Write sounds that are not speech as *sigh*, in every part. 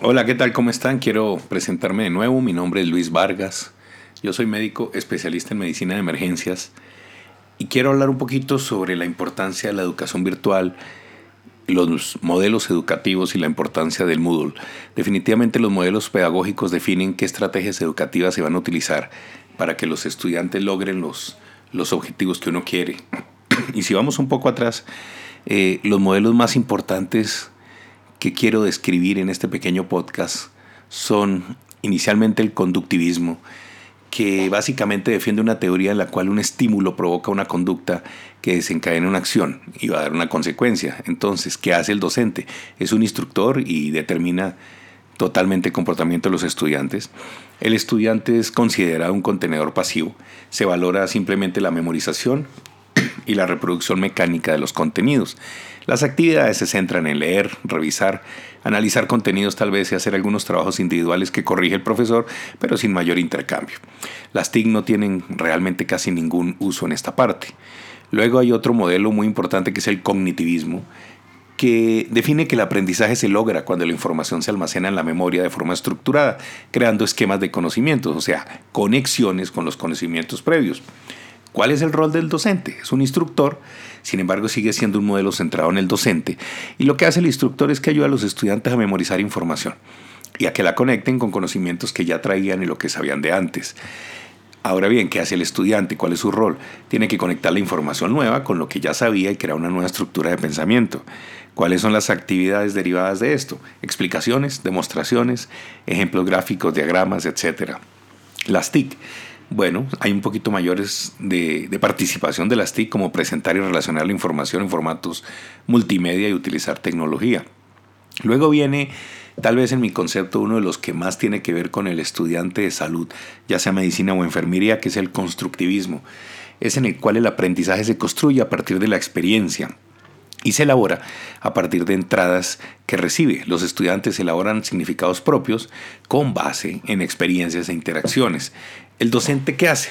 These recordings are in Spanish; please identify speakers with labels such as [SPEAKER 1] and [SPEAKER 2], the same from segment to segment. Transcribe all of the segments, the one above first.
[SPEAKER 1] Hola, ¿qué tal? ¿Cómo están? Quiero presentarme de nuevo. Mi nombre es Luis Vargas. Yo soy médico especialista en medicina de emergencias y quiero hablar un poquito sobre la importancia de la educación virtual, los modelos educativos y la importancia del Moodle. Definitivamente los modelos pedagógicos definen qué estrategias educativas se van a utilizar para que los estudiantes logren los, los objetivos que uno quiere. *clears throat* Y si vamos un poco atrás, eh, los modelos más importantes que quiero describir en este pequeño podcast son inicialmente el conductivismo, que básicamente defiende una teoría en la cual un estímulo provoca una conducta que desencadena una acción y va a dar una consecuencia. Entonces, ¿qué hace el docente? Es un instructor y determina totalmente el comportamiento de los estudiantes. El estudiante es considerado un contenedor pasivo. Se valora simplemente la memorización y la reproducción mecánica de los contenidos. Las actividades se centran en leer, revisar, analizar contenidos tal vez y hacer algunos trabajos individuales que corrige el profesor, pero sin mayor intercambio. Las TIC no tienen realmente casi ningún uso en esta parte. Luego hay otro modelo muy importante que es el cognitivismo, que define que el aprendizaje se logra cuando la información se almacena en la memoria de forma estructurada, creando esquemas de conocimientos, o sea, conexiones con los conocimientos previos. ¿Cuál es el rol del docente? Es un instructor, sin embargo sigue siendo un modelo centrado en el docente, y lo que hace el instructor es que ayuda a los estudiantes a memorizar información y a que la conecten con conocimientos que ya traían y lo que sabían de antes. Ahora bien, ¿qué hace el estudiante? ¿Cuál es su rol? Tiene que conectar la información nueva con lo que ya sabía y crear una nueva estructura de pensamiento. ¿Cuáles son las actividades derivadas de esto? Explicaciones, demostraciones, ejemplos gráficos, diagramas, etc. Las TIC bueno, hay un poquito mayores de, participación de las TIC como presentar y relacionar la información en formatos multimedia y utilizar tecnología. Luego viene, tal vez en mi concepto, uno de los que más tiene que ver con el estudiante de salud, ya sea medicina o enfermería, que es el constructivismo. Es en el cual el aprendizaje se construye a partir de la experiencia, y se elabora a partir de entradas que recibe. Los estudiantes elaboran significados propios con base en experiencias e interacciones. ¿El docente qué hace?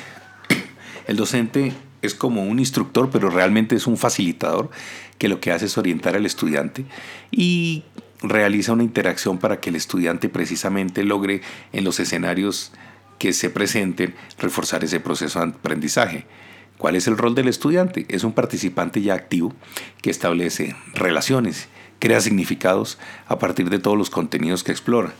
[SPEAKER 1] El docente es como un instructor, pero realmente es un facilitador que lo que hace es orientar al estudiante y realiza una interacción para que el estudiante precisamente logre en los escenarios que se presenten reforzar ese proceso de aprendizaje. ¿Cuál es el rol del estudiante? Es un participante ya activo que establece relaciones, crea significados a partir de todos los contenidos que explora.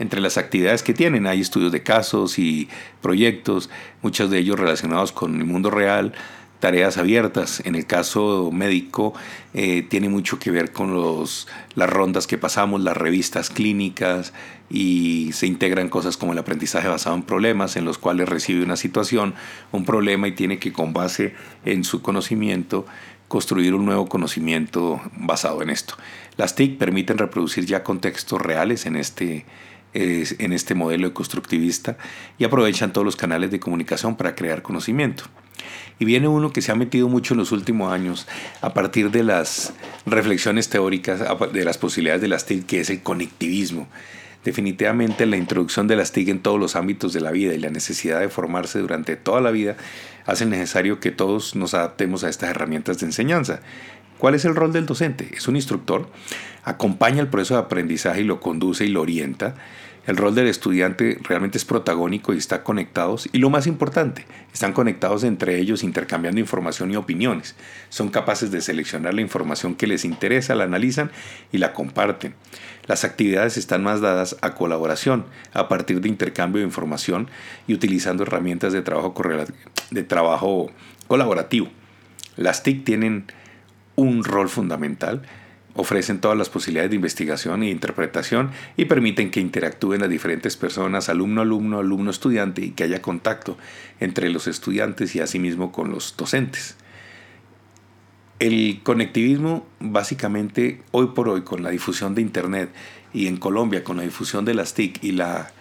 [SPEAKER 1] Entre las actividades que tienen hay estudios de casos y proyectos, muchos de ellos relacionados con el mundo real, tareas abiertas. En el caso médico eh, tiene mucho que ver con los, las rondas que pasamos, las revistas clínicas y se integran cosas como el aprendizaje basado en problemas, en los cuales recibe una situación, un problema y tiene que con base en su conocimiento construir un nuevo conocimiento basado en esto. Las TIC permiten reproducir ya contextos reales en este en este modelo constructivista y aprovechan todos los canales de comunicación para crear conocimiento. Y viene uno que se ha metido mucho en los últimos años a partir de las reflexiones teóricas de las posibilidades de las TIC, que es el conectivismo. Definitivamente la introducción de las TIC en todos los ámbitos de la vida y la necesidad de formarse durante toda la vida hacen necesario que todos nos adaptemos a estas herramientas de enseñanza. ¿Cuál es el rol del docente? Es un instructor, acompaña el proceso de aprendizaje y lo conduce y lo orienta el rol del estudiante realmente es protagónico y está conectados. Y lo más importante, están conectados entre ellos intercambiando información y opiniones. Son capaces de seleccionar la información que les interesa, la analizan y la comparten. Las actividades están más dadas a colaboración a partir de intercambio de información y utilizando herramientas de trabajo, de trabajo colaborativo. Las TIC tienen un rol fundamental ofrecen todas las posibilidades de investigación e interpretación y permiten que interactúen las diferentes personas, alumno, alumno, alumno, estudiante y que haya contacto entre los estudiantes y asimismo con los docentes. El conectivismo básicamente hoy por hoy con la difusión de Internet y en Colombia con la difusión de las TIC y la,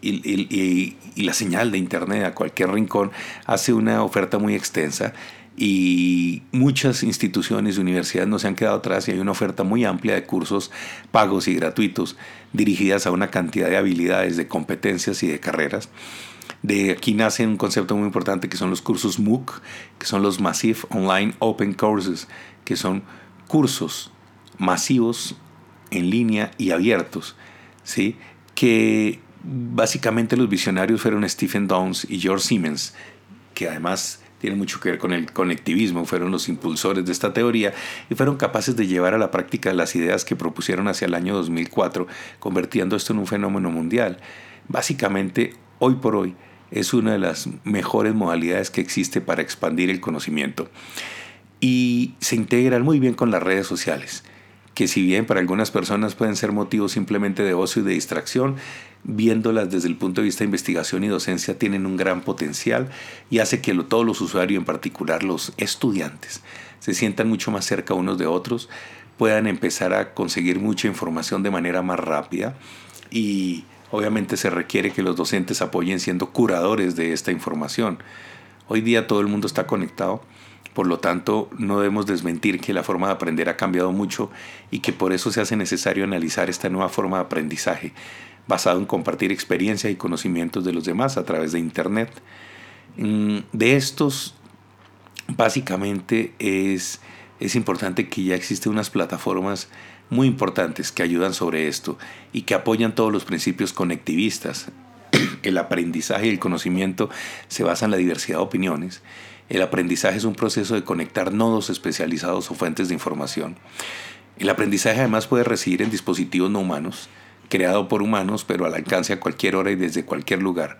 [SPEAKER 1] y la señal de Internet a cualquier rincón hace una oferta muy extensa y muchas instituciones y universidades no se han quedado atrás y hay una oferta muy amplia de cursos pagos y gratuitos dirigidas a una cantidad de habilidades, de competencias y de carreras. De aquí nace un concepto muy importante que son los cursos MOOC, que son los Massive Online Open Courses, que son cursos masivos en línea y abiertos ¿sí? que básicamente los visionarios fueron Stephen Downes y George Siemens, que además tiene mucho que ver con el conectivismo, fueron los impulsores de esta teoría y fueron capaces de llevar a la práctica las ideas que propusieron hacia el año 2004, convirtiendo esto en un fenómeno mundial. Básicamente, hoy por hoy, es una de las mejores modalidades que existe para expandir el conocimiento. Y se integran muy bien con las redes sociales, que si bien para algunas personas pueden ser motivos simplemente de ocio y de distracción, viéndolas desde el punto de vista de investigación y docencia tienen un gran potencial y hace que todos los usuarios, en particular los estudiantes, se sientan mucho más cerca unos de otros, puedan empezar a conseguir mucha información de manera más rápida y obviamente se requiere que los docentes apoyen siendo curadores de esta información. Hoy día todo el mundo está conectado, por lo tanto no debemos desmentir que la forma de aprender ha cambiado mucho y que por eso se hace necesario analizar esta nueva forma de aprendizaje basado en compartir experiencia y conocimientos de los demás a través de Internet. Mm, de estos, básicamente es, es importante que ya existen unas plataformas muy importantes que ayudan sobre esto y que apoyan todos los principios conectivistas. *clears throat* El aprendizaje y el conocimiento se basan en la diversidad de opiniones. El aprendizaje es un proceso de conectar nodos especializados o fuentes de información. El aprendizaje además puede residir en dispositivos no humanos, creado por humanos, pero al alcance a cualquier hora y desde cualquier lugar,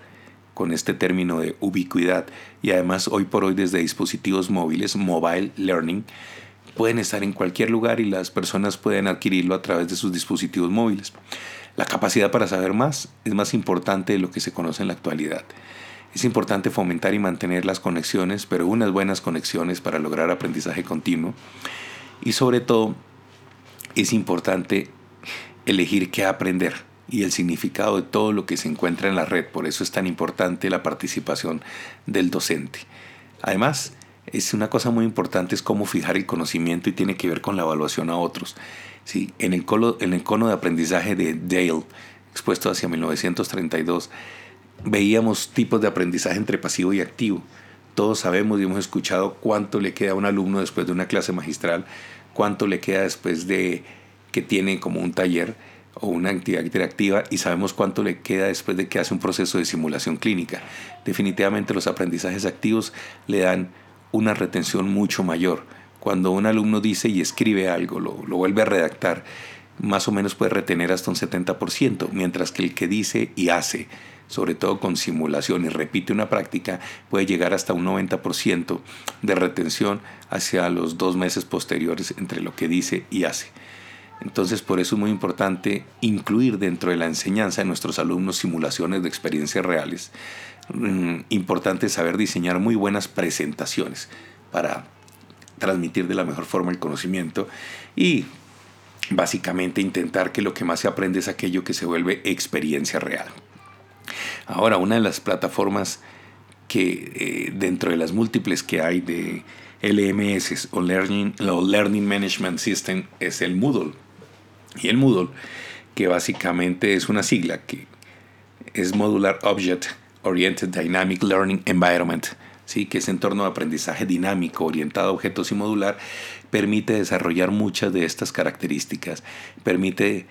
[SPEAKER 1] con este término de ubicuidad, y además hoy por hoy desde dispositivos móviles, mobile learning, pueden estar en cualquier lugar y las personas pueden adquirirlo a través de sus dispositivos móviles. La capacidad para saber más es más importante de lo que se conoce en la actualidad. Es importante fomentar y mantener las conexiones, pero unas buenas conexiones para lograr aprendizaje continuo. Y sobre todo, es importante elegir qué aprender y el significado de todo lo que se encuentra en la red. Por eso es tan importante la participación del docente. Además, es una cosa muy importante es cómo fijar el conocimiento y tiene que ver con la evaluación a otros. ¿sí? En, el cono, en el cono de aprendizaje de Dale, expuesto hacia 1932, veíamos tipos de aprendizaje entre pasivo y activo. Todos sabemos y hemos escuchado cuánto le queda a un alumno después de una clase magistral, cuánto le queda después de que tiene como un taller o una actividad interactiva y sabemos cuánto le queda después de que hace un proceso de simulación clínica. Definitivamente los aprendizajes activos le dan una retención mucho mayor. Cuando un alumno dice y escribe algo, lo, vuelve a redactar, más o menos puede retener hasta un 70%, mientras que el que dice y hace, sobre todo con simulación y repite una práctica, puede llegar hasta un 90% de retención hacia los dos meses posteriores entre lo que dice y hace. Entonces, por eso es muy importante incluir dentro de la enseñanza de nuestros alumnos simulaciones de experiencias reales. Mm, importante saber diseñar muy buenas presentaciones para transmitir de la mejor forma el conocimiento y básicamente intentar que lo que más se aprende es aquello que se vuelve experiencia real. Ahora, una de las plataformas que eh, dentro de las múltiples que hay de LMS o Learning, o Learning Management System es el Moodle. Y el Moodle, que básicamente es una sigla que es Modular Object Oriented Dynamic Learning Environment, ¿sí? que es entorno de aprendizaje dinámico, orientado a objetos y modular, permite desarrollar muchas de estas características, permite,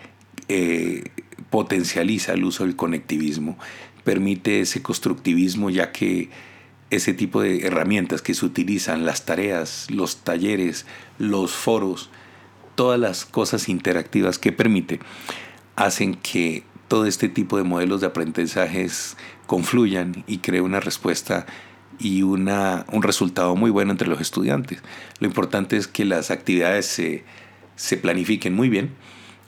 [SPEAKER 1] eh, potencializa el uso del conectivismo, permite ese constructivismo ya que ese tipo de herramientas que se utilizan, las tareas, los talleres, los foros, todas las cosas interactivas que permite, hacen que todo este tipo de modelos de aprendizajes confluyan y creen una respuesta y una, un resultado muy bueno entre los estudiantes. Lo importante es que las actividades se, se planifiquen muy bien,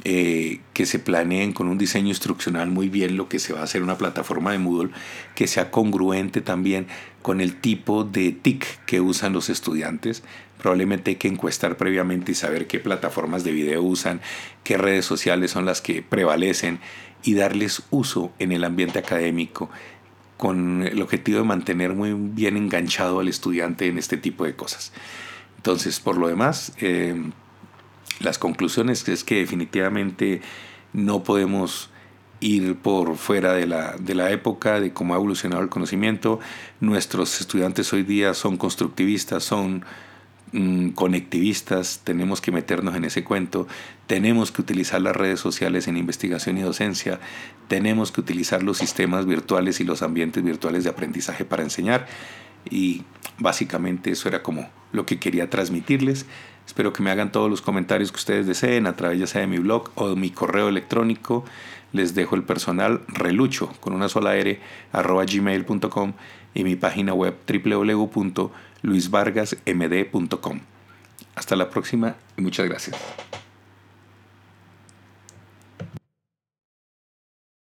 [SPEAKER 1] eh, que se planeen con un diseño instruccional muy bien lo que se va a hacer una plataforma de Moodle, que sea congruente también con el tipo de TIC que usan los estudiantes, Probablemente hay que encuestar previamente y saber qué plataformas de video usan, qué redes sociales son las que prevalecen y darles uso en el ambiente académico con el objetivo de mantener muy bien enganchado al estudiante en este tipo de cosas. Entonces, por lo demás, eh, las conclusiones es que definitivamente no podemos ir por fuera de la, de la época, de cómo ha evolucionado el conocimiento. Nuestros estudiantes hoy día son constructivistas, son mm, conectivistas, tenemos que meternos en ese cuento, tenemos que utilizar las redes sociales en investigación y docencia, tenemos que utilizar los sistemas virtuales y los ambientes virtuales de aprendizaje para enseñar. Y básicamente eso era como lo que quería transmitirles. Espero que me hagan todos los comentarios que ustedes deseen a través ya sea de mi blog o de mi correo electrónico. Les dejo el personal relucho con una sola R arroba gmail.com y mi página web www.luisvargasmd.com. Hasta la próxima y muchas gracias.